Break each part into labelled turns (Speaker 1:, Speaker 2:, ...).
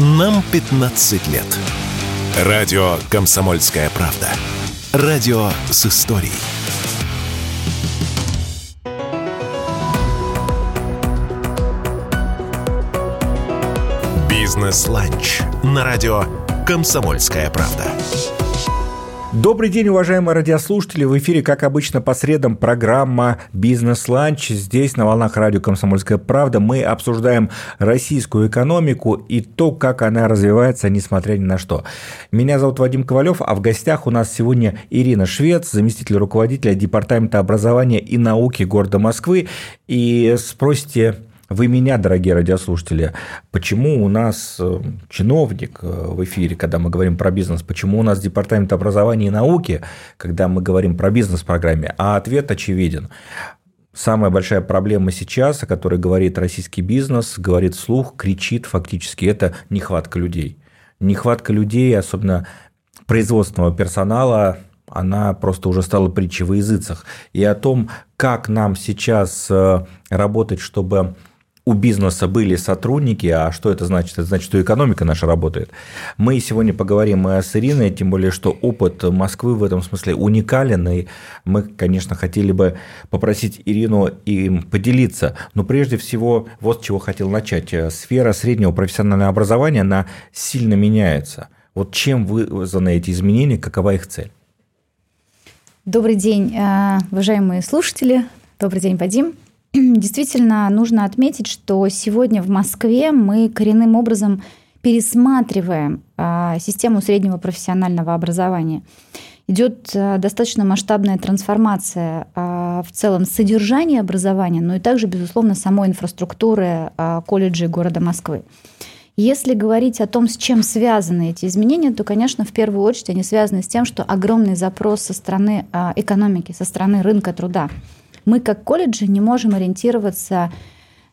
Speaker 1: Нам 15 лет. Радио «Комсомольская правда». Радио с историей. Бизнес-ланч на радио «Комсомольская правда».
Speaker 2: Добрый день, уважаемые радиослушатели. В эфире, как обычно, по средам программа «Бизнес-ланч». Здесь, на волнах радио «Комсомольская правда», мы обсуждаем российскую экономику и то, как она развивается, несмотря ни на что. Меня зовут Вадим Ковалев, а в гостях у нас сегодня Ирина Швец, заместитель руководителя Департамента образования и науки города Москвы. И спросите, вы меня, дорогие радиослушатели, почему у нас э, чиновник э, в эфире, когда мы говорим про бизнес, почему у нас департамент образования и науки, когда мы говорим про бизнес-программе, а ответ очевиден. Самая большая проблема сейчас, о которой говорит российский бизнес, говорит вслух, кричит фактически, это нехватка людей. Нехватка людей, особенно производственного персонала, она просто уже стала притчей во языцах. И о том, как нам сейчас э, работать, чтобы у бизнеса были сотрудники, а что это значит? Это значит, что экономика наша работает. Мы сегодня поговорим с Ириной, тем более, что опыт Москвы в этом смысле уникален, и мы, конечно, хотели бы попросить Ирину им поделиться. Но прежде всего, вот с чего хотел начать. Сфера среднего профессионального образования, она сильно меняется. Вот чем вызваны эти изменения, какова их цель?
Speaker 3: Добрый день, э, уважаемые слушатели. Добрый день, Вадим. действительно нужно отметить, что сегодня в Москве мы коренным образом пересматриваем а, систему среднего профессионального образования. Идет а, достаточно масштабная трансформация а, в целом содержания образования, но и также, безусловно, самой инфраструктуры колледжей города Москвы. Если говорить о том, с чем связаны эти изменения, то, конечно, в первую очередь они связаны с тем, что огромный запрос со стороны экономики, со стороны рынка труда – мы как колледжи не можем ориентироваться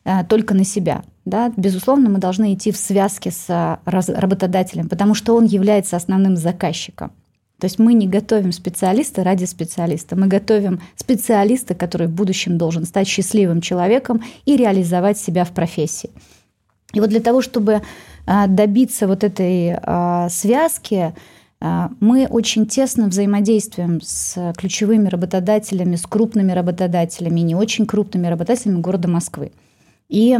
Speaker 3: э, только на себя. Да? Безусловно, мы должны идти в связке с э, работодателем, потому что он является основным заказчиком. То есть мы не готовим специалиста ради специалиста. Мы готовим специалиста, который в будущем должен стать счастливым человеком и реализовать себя в профессии. И вот для того, чтобы э, добиться вот этой связки, мы очень тесно взаимодействуем с ключевыми работодателями, с крупными работодателями, не очень крупными работодателями города Москвы. И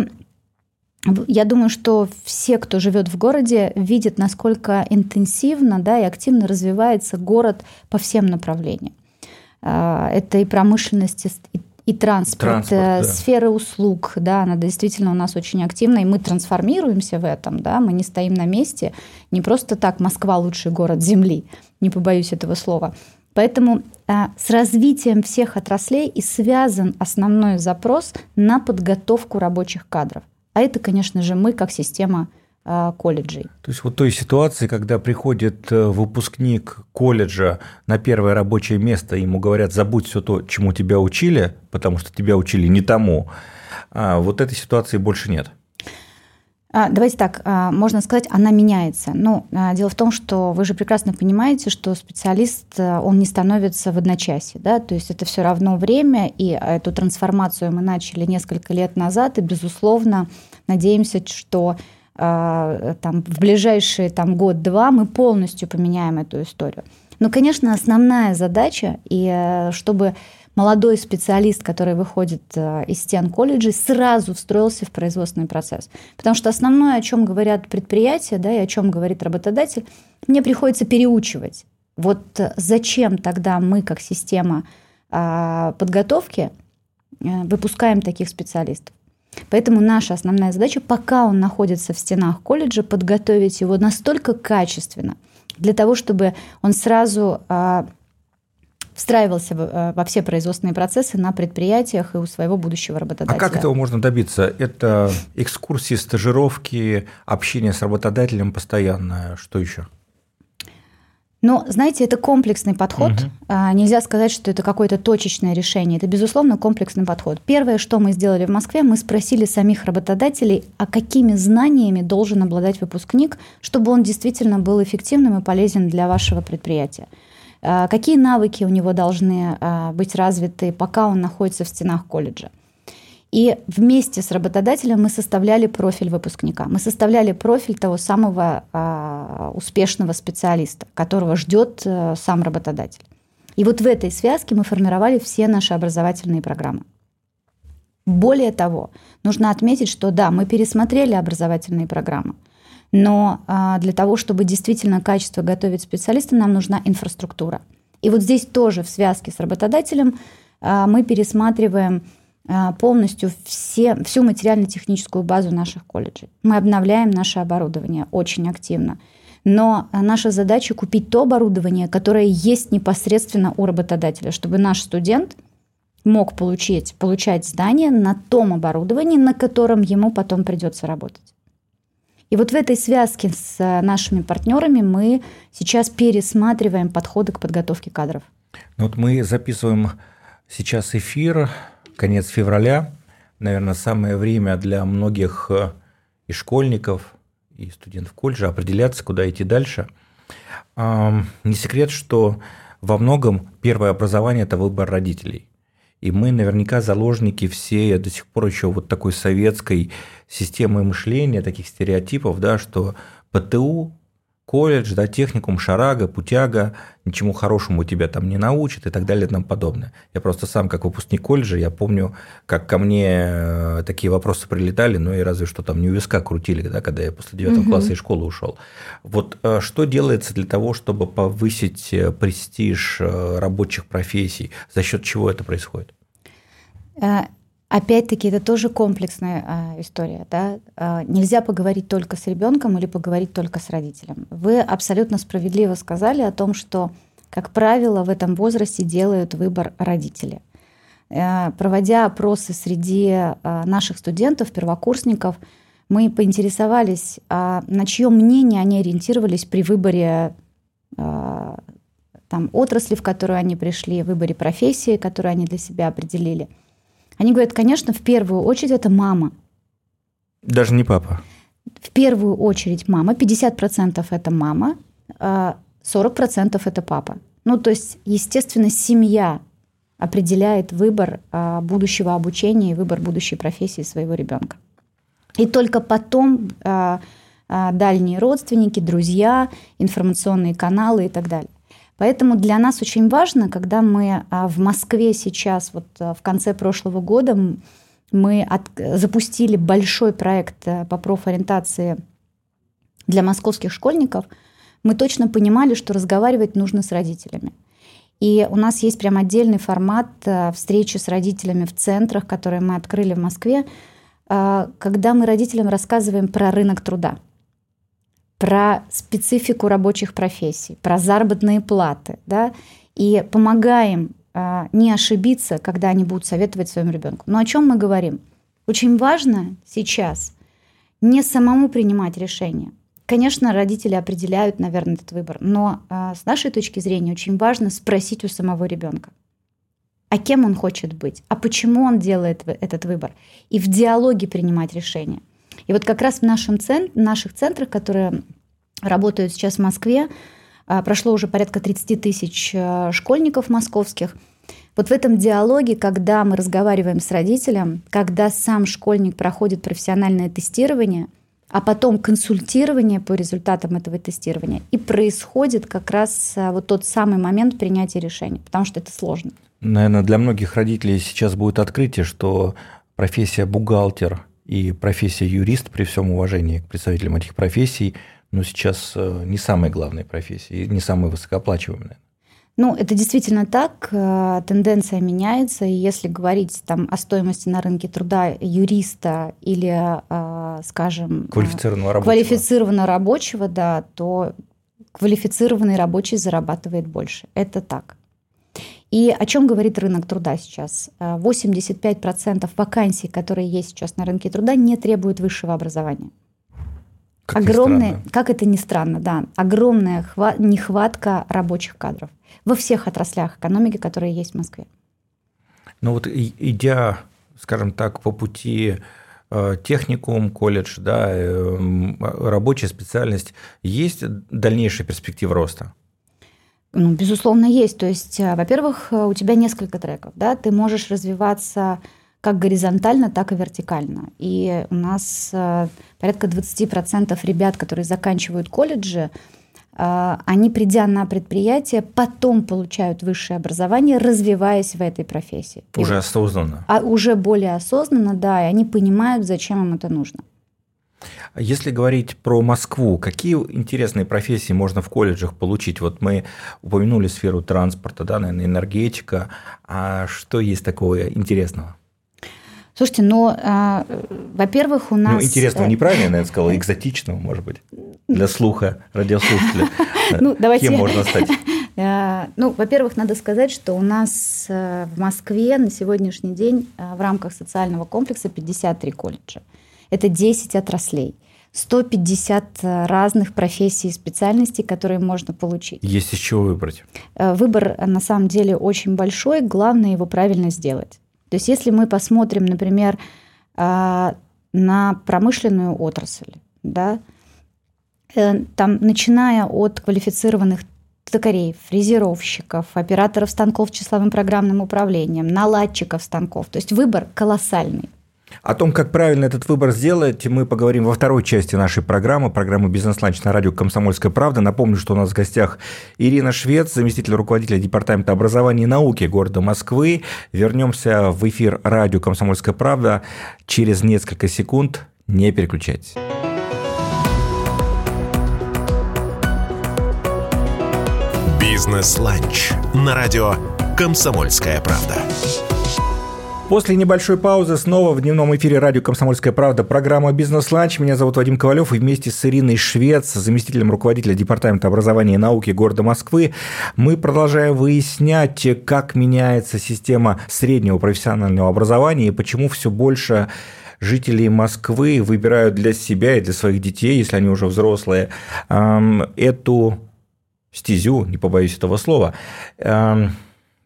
Speaker 3: я думаю, что все, кто живет в городе, видят, насколько интенсивно да, и активно развивается город по всем направлениям. А, это и промышленность, и и транспорт, транспорт э, да. сфера услуг, да, она действительно у нас очень активна, и мы трансформируемся в этом, да, мы не стоим на месте, не просто так Москва лучший город Земли, не побоюсь этого слова. Поэтому а, с развитием всех отраслей и связан основной запрос на подготовку рабочих кадров. А это, конечно же, мы как система колледжей.
Speaker 2: То есть вот той ситуации, когда приходит э, выпускник колледжа на первое рабочее место, ему говорят, забудь все то, чему тебя учили, потому что тебя учили не тому, а вот этой ситуации больше нет.
Speaker 3: А, давайте так, а, можно сказать, она меняется. Ну, дело в том, что вы же прекрасно понимаете, что специалист, э, он не становится в одночасье, да, то есть это все равно время, и эту трансформацию мы начали несколько лет назад, и, безусловно, надеемся, что а, там, в ближайшие там, год-два мы полностью поменяем эту историю. Но, конечно, основная задача, и э, чтобы молодой специалист, который выходит э, из стен колледжей, сразу встроился в производственный процесс. Потому что основное, о чем говорят предприятия, да, и о чем говорит работодатель, мне приходится переучивать. Вот э, зачем тогда мы, как система подготовки, выпускаем таких специалистов? Поэтому наша основная задача, пока он находится в стенах колледжа, подготовить его настолько качественно, для того, чтобы он сразу а, встраивался а, во все производственные процессы на предприятиях и у своего будущего работодателя.
Speaker 2: А как этого можно добиться? Это экскурсии, стажировки, общение с работодателем постоянное, что еще?
Speaker 3: Но, знаете, это комплексный подход. Угу. Нельзя сказать, что это какое-то точечное решение. Это, безусловно, комплексный подход. Первое, что мы сделали в Москве, мы спросили самих работодателей, а какими знаниями должен обладать выпускник, чтобы он действительно был эффективным и полезен для вашего предприятия. А, какие навыки у него должны а, быть развиты, пока он находится в стенах колледжа. И вместе с работодателем мы составляли профиль выпускника. Мы составляли профиль того самого а, успешного специалиста, которого ждет а, сам работодатель. И вот в этой связке мы формировали все наши образовательные программы. Более того, нужно отметить, что да, мы пересмотрели образовательные программы, но а, для того, чтобы действительно качество готовить специалиста, нам нужна инфраструктура. И вот здесь тоже в связке с работодателем а, мы пересматриваем полностью все, всю материально-техническую базу наших колледжей. Мы обновляем наше оборудование очень активно. Но наша задача купить то оборудование, которое есть непосредственно у работодателя, чтобы наш студент мог получить, получать здание на том оборудовании, на котором ему потом придется работать. И вот в этой связке с нашими партнерами мы сейчас пересматриваем подходы к подготовке кадров.
Speaker 2: Ну вот мы записываем сейчас эфир, конец февраля. Наверное, самое время для многих э, и школьников, и студентов колледжа определяться, куда идти дальше. Не секрет, что во многом первое образование – это выбор родителей. И мы наверняка заложники все до сих пор еще вот такой советской системы мышления, таких стереотипов, да, что ПТУ колледж, да, техникум, шарага, путяга, ничему хорошему тебя там не научат и так далее и тому подобное. Я просто сам, как выпускник колледжа, я помню, как ко мне э, такие вопросы прилетали, ну и разве что там не у виска крутили, да, когда я после девятого угу. класса из школы ушел. Вот э, что делается для того, чтобы повысить э, престиж рабочих профессий? За счет чего это происходит?
Speaker 3: Опять-таки, это тоже комплексная а, история. Да? А, нельзя поговорить только с ребенком или поговорить только с родителем. Вы абсолютно справедливо сказали о том, что, как правило, в этом возрасте делают выбор родители. А, проводя опросы среди а, наших студентов, первокурсников, мы поинтересовались, а на чье мнение они ориентировались при выборе а, там, отрасли, в которую они пришли, выборе профессии, которую они для себя определили – они говорят, конечно, в первую очередь это мама.
Speaker 2: Даже не папа.
Speaker 3: В первую очередь мама. 50% это мама, 40% а это папа. Ну, то есть, естественно, семья определяет выбор а, будущего обучения и выбор будущей профессии своего ребенка. И только потом а, дальние родственники, друзья, информационные каналы и так далее. Поэтому для нас очень важно, когда мы а, в Москве сейчас, вот а, в конце прошлого года, мы от, запустили большой проект э, по профориентации для московских школьников, мы точно понимали, что разговаривать нужно с родителями. И у нас есть прям отдельный формат э, встречи с родителями в центрах, которые мы открыли в Москве, а, когда мы родителям рассказываем про рынок труда – про специфику рабочих профессий, про заработные платы, да, и помогаем а, не ошибиться, когда они будут советовать своему ребенку. Но о чем мы говорим? Очень важно сейчас не самому принимать решение. Конечно, родители определяют, наверное, этот выбор, но а, с нашей точки зрения очень важно спросить у самого ребенка, а кем он хочет быть, а почему он делает этот выбор, и в диалоге принимать решение – и вот как раз в нашем цент, наших центрах, которые работают сейчас в Москве, а, прошло уже порядка 30 тысяч э, школьников московских. Вот в этом диалоге, когда мы разговариваем с родителем, когда сам школьник проходит профессиональное тестирование, а потом консультирование по результатам этого тестирования, и происходит как раз э, вот тот самый момент принятия решения, потому что это сложно.
Speaker 2: Наверное, для многих родителей сейчас будет открытие, что профессия бухгалтер и профессия юрист, при всем уважении к представителям этих профессий, но сейчас э, не самая главная профессия, не самая высокооплачиваемая.
Speaker 3: Ну, это действительно так, э, тенденция меняется, и если говорить там о стоимости на рынке труда юриста или, э, скажем,
Speaker 2: квалифицированного
Speaker 3: рабочего, квалифицированного рабочего да, то квалифицированный рабочий зарабатывает больше. Это так. И о чем говорит рынок труда сейчас? 85% вакансий, которые есть сейчас на рынке труда, не требуют высшего образования. Как огромная, как это ни странно, да, огромная хва- нехватка рабочих кадров во всех отраслях экономики, которые есть в Москве.
Speaker 2: Ну вот идя, скажем так, по пути э, техникум, колледж, да, э, рабочая специальность, есть дальнейшая перспектива роста?
Speaker 3: Ну, безусловно, есть. То есть, э, во-первых, у тебя несколько треков, да, ты можешь развиваться как горизонтально, так и вертикально. И у нас э, порядка 20% ребят, которые заканчивают колледжи, э, они, придя на предприятие, потом получают высшее образование, развиваясь в этой профессии.
Speaker 2: Уже осознанно.
Speaker 3: А уже более осознанно, да, и они понимают, зачем им это нужно.
Speaker 2: Если говорить про Москву, какие интересные профессии можно в колледжах получить? Вот мы упомянули сферу транспорта, да, наверное, энергетика. А что есть такого интересного?
Speaker 3: Слушайте, ну, э, во-первых, у нас... Ну,
Speaker 2: интересного неправильно, наверное, сказала, экзотичного, может быть, для слуха радиослушателя.
Speaker 3: Ну, давайте...
Speaker 2: Кем можно стать?
Speaker 3: Ну, во-первых, надо сказать, что у нас в Москве на сегодняшний день в рамках социального комплекса 53 колледжа. Это 10 отраслей. 150 разных профессий и специальностей, которые можно получить.
Speaker 2: Есть из чего выбрать?
Speaker 3: Выбор на самом деле очень большой, главное его правильно сделать. То есть если мы посмотрим, например, на промышленную отрасль, да, э, там, начиная от квалифицированных токарей, фрезеровщиков, операторов станков с числовым программным управлением, наладчиков станков. То есть выбор колоссальный.
Speaker 2: О том, как правильно этот выбор сделать, мы поговорим во второй части нашей программы, программы «Бизнес-ланч» на радио «Комсомольская правда». Напомню, что у нас в гостях Ирина Швец, заместитель руководителя Департамента образования и науки города Москвы. Вернемся в эфир радио «Комсомольская правда» через несколько секунд. Не переключайтесь.
Speaker 1: «Бизнес-ланч» на радио «Комсомольская правда».
Speaker 2: После небольшой паузы снова в дневном эфире радио «Комсомольская правда» программа «Бизнес-ланч». Меня зовут Вадим Ковалев, и вместе с Ириной Швец, заместителем руководителя Департамента образования и науки города Москвы, мы продолжаем выяснять, как меняется система среднего профессионального образования и почему все больше жителей Москвы выбирают для себя и для своих детей, если они уже взрослые, эту стезю, не побоюсь этого слова,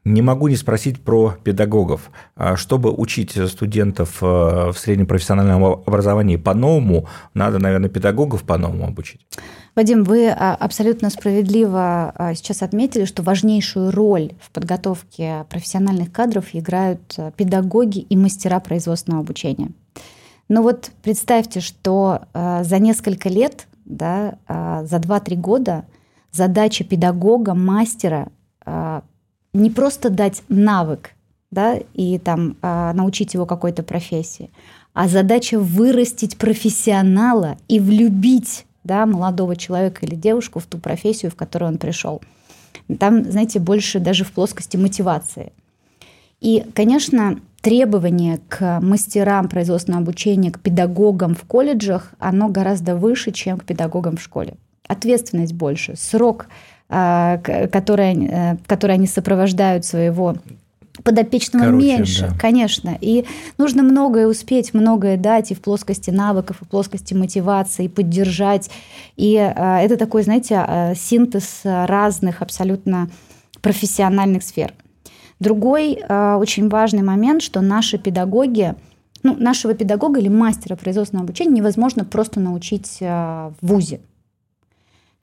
Speaker 2: не могу не спросить про педагогов. А чтобы учить студентов э, в среднем профессиональном образовании по-новому, надо, наверное, педагогов по-новому обучить.
Speaker 3: Вадим, вы а, абсолютно справедливо а, сейчас отметили, что важнейшую роль в подготовке профессиональных кадров играют э, педагоги и мастера производственного обучения. Но вот представьте, что э, за несколько лет, да, за 2-3 года задача педагога, мастера не просто дать навык, да, и там а, научить его какой-то профессии, а задача вырастить профессионала и влюбить да, молодого человека или девушку в ту профессию, в которую он пришел. Там, знаете, больше даже в плоскости мотивации. И, конечно, требование к мастерам производственного обучения, к педагогам в колледжах, оно гораздо выше, чем к педагогам в школе. Ответственность больше, срок которые, э, которые они сопровождают своего подопечного Короче, меньше, да. конечно. И нужно многое успеть, многое дать и в плоскости навыков, и в плоскости мотивации, и поддержать. И а, это такой, знаете, а, синтез разных абсолютно профессиональных сфер. Другой очень важный момент, что наши педагоги, ну, нашего педагога или мастера производственного обучения невозможно просто научить в ВУЗе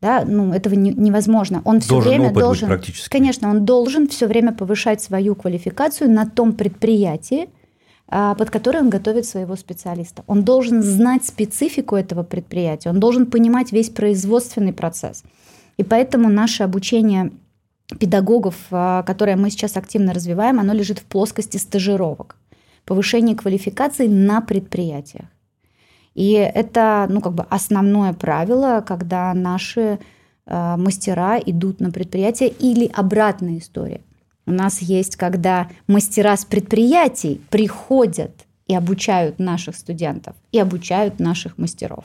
Speaker 3: да, ну, этого не, невозможно. Он все
Speaker 2: должен
Speaker 3: время должен,
Speaker 2: практически.
Speaker 3: конечно, он должен все время повышать свою квалификацию на том предприятии, а, под которое он готовит своего специалиста. Он должен знать специфику этого предприятия, он должен понимать весь производственный процесс. И поэтому наше обучение педагогов, а, которое мы сейчас активно развиваем, оно лежит в плоскости стажировок, повышение квалификации на предприятиях. И это, ну, как бы основное правило, когда наши э, мастера идут на предприятие или обратная история. У нас есть, когда мастера с предприятий приходят и обучают наших студентов, и обучают наших мастеров.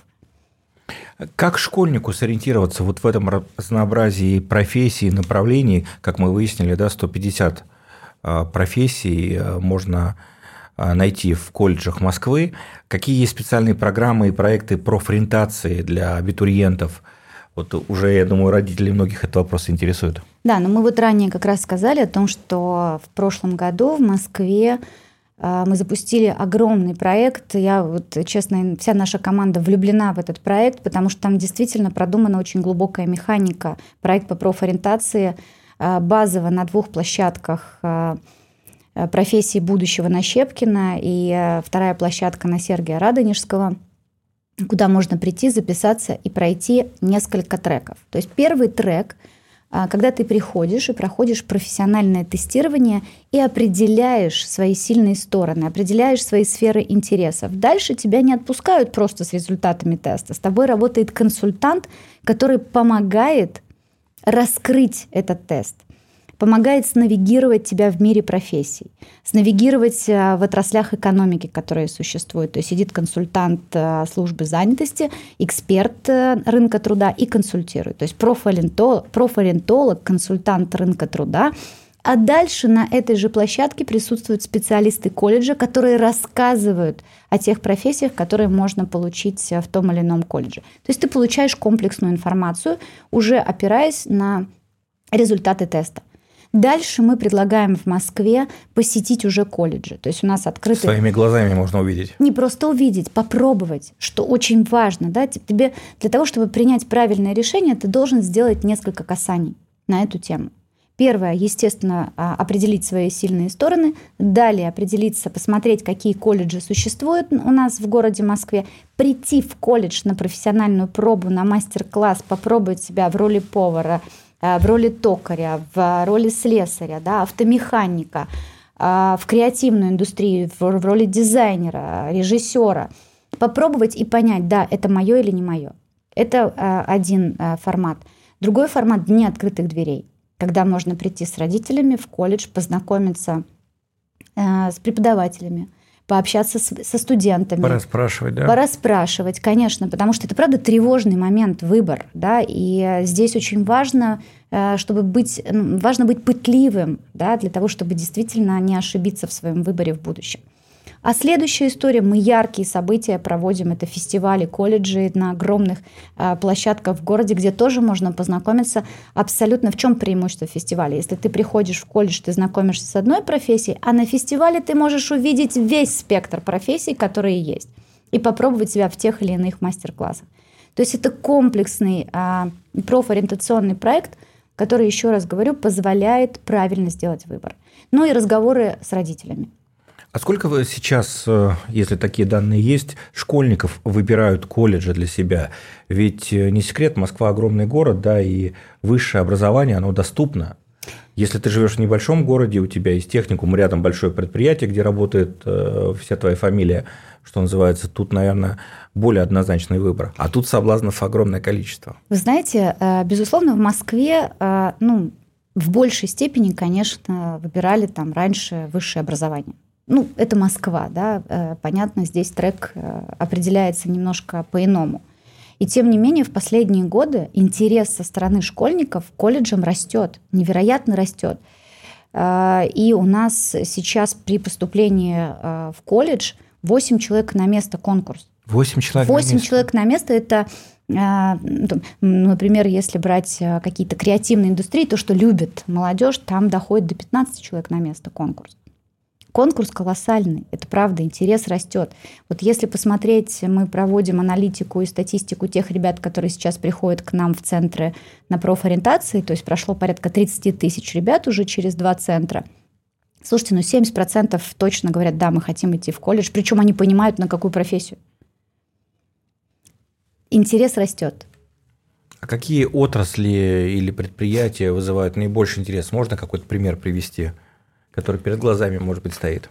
Speaker 2: Как школьнику сориентироваться вот в этом разнообразии профессий, направлений, как мы выяснили, да, 150 э, профессий э, можно найти в колледжах Москвы. Какие есть специальные программы и проекты профориентации для абитуриентов? Вот уже, я думаю, родителей многих этот вопрос интересует.
Speaker 3: Да, но мы вот ранее как раз сказали о том, что в прошлом году в Москве а, мы запустили огромный проект. Я вот, честно, вся наша команда влюблена в этот проект, потому что там действительно продумана очень глубокая механика. Проект по профориентации а, базово на двух площадках профессии будущего на Щепкина и вторая площадка на Сергия Радонежского – куда можно прийти, записаться и пройти несколько треков. То есть первый трек а, когда ты приходишь и проходишь профессиональное тестирование и определяешь свои сильные стороны, определяешь свои сферы интересов. Дальше тебя не отпускают просто с результатами теста. С тобой работает консультант, который помогает раскрыть этот тест – помогает снавигировать тебя в мире профессий, снавигировать э, в отраслях экономики, которые существуют. То есть сидит консультант э, службы занятости, эксперт э, рынка труда и консультирует. То есть профориентолог, профориентолог консультант рынка труда, а дальше на этой же площадке присутствуют специалисты колледжа, которые рассказывают о тех профессиях, которые можно получить в том или ином колледже. То есть ты получаешь комплексную информацию, уже опираясь на результаты теста. Дальше мы предлагаем в Москве посетить уже колледжи. То есть у нас открыты...
Speaker 2: Своими глазами можно увидеть.
Speaker 3: Не просто увидеть, попробовать, что очень важно. Да? Тебе для того, чтобы принять правильное решение, ты должен сделать несколько касаний на эту тему. Первое, естественно, а, определить свои сильные стороны. Далее определиться, посмотреть, какие колледжи существуют у нас в городе Москве. Прийти в колледж на профессиональную пробу, на мастер-класс, попробовать себя в роли повара, в роли токаря, в роли слесаря, да, автомеханика, э, в креативную индустрию, в роли дизайнера, режиссера. Попробовать и понять, да, это мое или не мое. Это э, один формат. Другой формат – дни открытых дверей, когда можно прийти с родителями в колледж, познакомиться с преподавателями – пообщаться с, со студентами.
Speaker 2: Пора спрашивать, да?
Speaker 3: Пора спрашивать, конечно, потому что это, правда, тревожный момент, выбор, да, и здесь очень важно, э, чтобы быть, важно быть пытливым, да, для того, чтобы действительно не ошибиться в своем выборе в будущем. А следующая история, мы яркие события проводим, это фестивали, колледжи на огромных э, площадках в городе, где тоже можно познакомиться абсолютно. В чем преимущество фестиваля? Если ты приходишь в колледж, ты знакомишься с одной профессией, а на фестивале ты можешь увидеть весь спектр профессий, которые есть, и попробовать себя в тех или иных мастер-классах. То есть это комплексный э, профориентационный проект, который, еще раз говорю, позволяет правильно сделать выбор. Ну и разговоры с родителями.
Speaker 2: А сколько вы сейчас, э, если такие данные есть, школьников выбирают колледжи для себя? Ведь э, не секрет, Москва огромный город, да, и высшее образование, оно доступно. Если ты живешь в небольшом городе, у тебя есть техникум, рядом большое предприятие, где работает э, вся твоя фамилия, что называется, тут, наверное, более однозначный выбор. А тут соблазнов огромное количество.
Speaker 3: Вы знаете, безусловно, в Москве, ну, в большей степени, конечно, выбирали там раньше высшее образование ну, это Москва, да, э, понятно, здесь трек э, определяется немножко по-иному. И тем не менее, в последние годы интерес со стороны школьников к колледжам растет, невероятно растет. Э, и у нас сейчас при поступлении в колледж 8 человек на место конкурс.
Speaker 2: 8 человек
Speaker 3: 8 на место. человек на место – это Например, если брать какие-то креативные индустрии, то, что любит молодежь, там доходит до 15 человек на место конкурс. Конкурс колоссальный, это правда, интерес растет. Вот если посмотреть, мы проводим аналитику и статистику тех ребят, которые сейчас приходят к нам в центры на профориентации, то есть прошло порядка 30 тысяч ребят уже через два центра. Слушайте, ну 70% точно говорят, да, мы хотим идти в колледж, причем они понимают, на какую профессию. Интерес растет.
Speaker 2: А какие отрасли или предприятия вызывают наибольший интерес? Можно какой-то пример привести? Который перед глазами, может быть, стоит?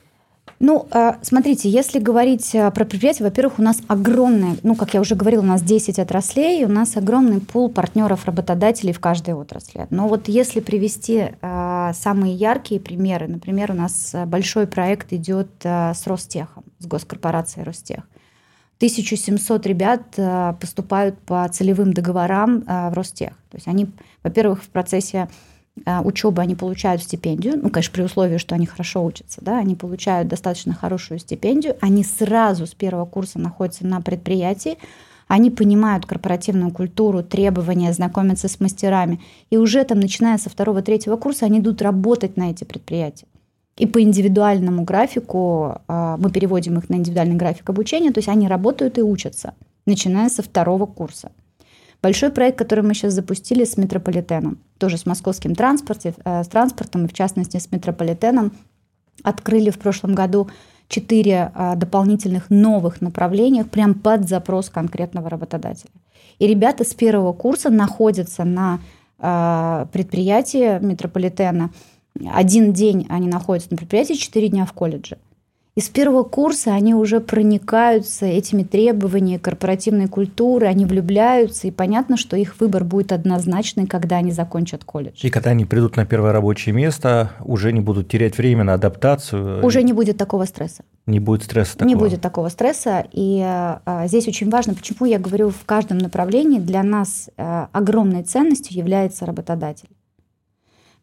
Speaker 3: Ну, а, смотрите, если говорить а, про предприятия, во-первых, у нас огромный, ну, как я уже говорила, у нас 10 отраслей, у нас огромный пул партнеров, работодателей в каждой отрасли. Но вот если привести а, самые яркие примеры, например, у нас большой проект идет с Ростехом, с госкорпорацией Ростех. 1700 ребят поступают по целевым договорам в Ростех. То есть они, во-первых, в процессе учебы они получают стипендию, ну, конечно, при условии, что они хорошо учатся, да, они получают достаточно хорошую стипендию, они сразу с первого курса находятся на предприятии, они понимают корпоративную культуру, требования, знакомятся с мастерами, и уже там, начиная со второго-третьего курса, они идут работать на эти предприятия. И по индивидуальному графику, э, мы переводим их на индивидуальный график обучения, то есть они работают и учатся, начиная со второго курса. Большой проект, который мы сейчас запустили с метрополитеном, тоже с московским транспорте, э, с транспортом, и в частности с метрополитеном, открыли в прошлом году четыре а, дополнительных новых направления прям под запрос конкретного работодателя. И ребята с первого курса находятся на а, предприятии метрополитена. Один день они находятся на предприятии, четыре дня в колледже. И с первого курса они уже проникаются этими требованиями корпоративной культуры, они влюбляются, и понятно, что их выбор будет однозначный, когда они закончат колледж.
Speaker 2: И когда они придут на первое рабочее место, уже не будут терять время на адаптацию.
Speaker 3: Уже не будет такого стресса.
Speaker 2: Не будет стресса такого.
Speaker 3: Не будет такого стресса. И а, здесь очень важно, почему я говорю в каждом направлении, для нас а, огромной ценностью является работодатель.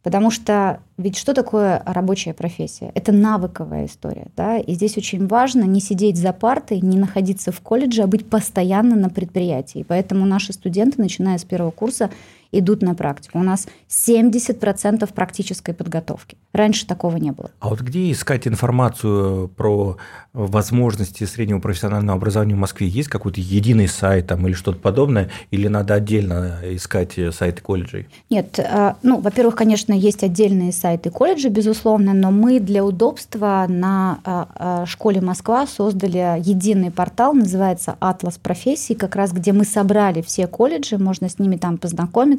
Speaker 3: Потому что ведь что такое рабочая профессия? Это навыковая история. Да? И здесь очень важно не сидеть за партой, не находиться в колледже, а быть постоянно на предприятии. Поэтому наши студенты, начиная с первого курса, идут на практику. У нас 70% практической подготовки. Раньше такого не было.
Speaker 2: А вот где искать информацию про возможности среднего профессионального образования в Москве? Есть какой-то единый сайт там, или что-то подобное? Или надо отдельно искать сайты колледжей?
Speaker 3: Нет. А, ну, во-первых, конечно, есть отдельные сайты колледжа, безусловно, но мы для удобства на а, школе Москва создали единый портал, называется «Атлас профессий», как раз где мы собрали все колледжи, можно с ними там познакомиться,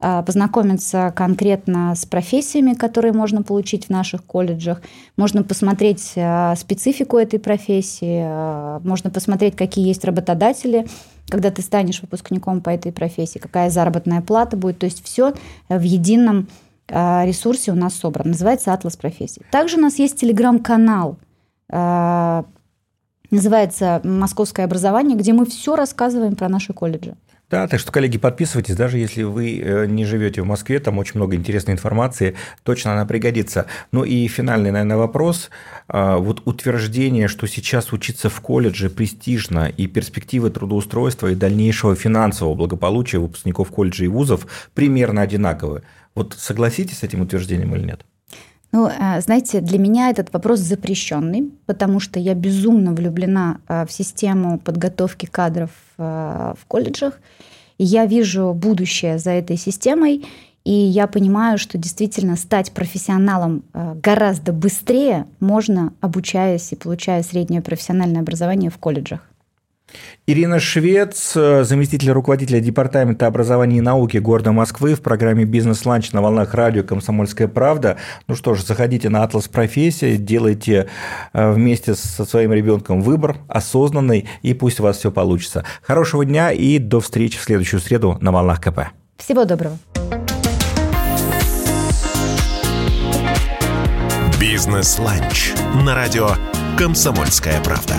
Speaker 3: а, познакомиться конкретно с профессиями, которые можно получить в наших колледжах. Можно посмотреть специфику этой профессии, можно посмотреть, какие есть работодатели, когда ты станешь выпускником по этой профессии, какая заработная плата будет. То есть все в едином а, ресурсе у нас собран. Называется «Атлас профессий». Также у нас есть телеграм-канал, а, называется «Московское образование», где мы все рассказываем про наши колледжи.
Speaker 2: Да, так что, коллеги, подписывайтесь, даже если вы э, не живете в Москве, там очень много интересной информации, точно она пригодится. Ну и финальный, наверное, вопрос. А, вот утверждение, что сейчас учиться в колледже престижно, и перспективы трудоустройства и дальнейшего финансового благополучия выпускников колледжей и вузов примерно одинаковы. Вот согласитесь с этим утверждением или нет?
Speaker 3: Ну, э, знаете, для меня этот вопрос запрещенный, потому что я безумно влюблена э, в систему подготовки кадров в колледжах. И я вижу будущее за этой системой, и я понимаю, что действительно стать профессионалом гораздо быстрее можно, обучаясь и получая среднее профессиональное образование в колледжах.
Speaker 2: Ирина Швец, заместитель руководителя Департамента образования и науки города Москвы в программе «Бизнес-ланч» на волнах радио «Комсомольская правда». Ну что ж, заходите на «Атлас профессий», делайте э, вместе со своим ребенком выбор осознанный, и пусть у вас все получится. Хорошего дня и до встречи в следующую среду на волнах КП.
Speaker 3: Всего доброго.
Speaker 1: «Бизнес-ланч» на радио «Комсомольская правда».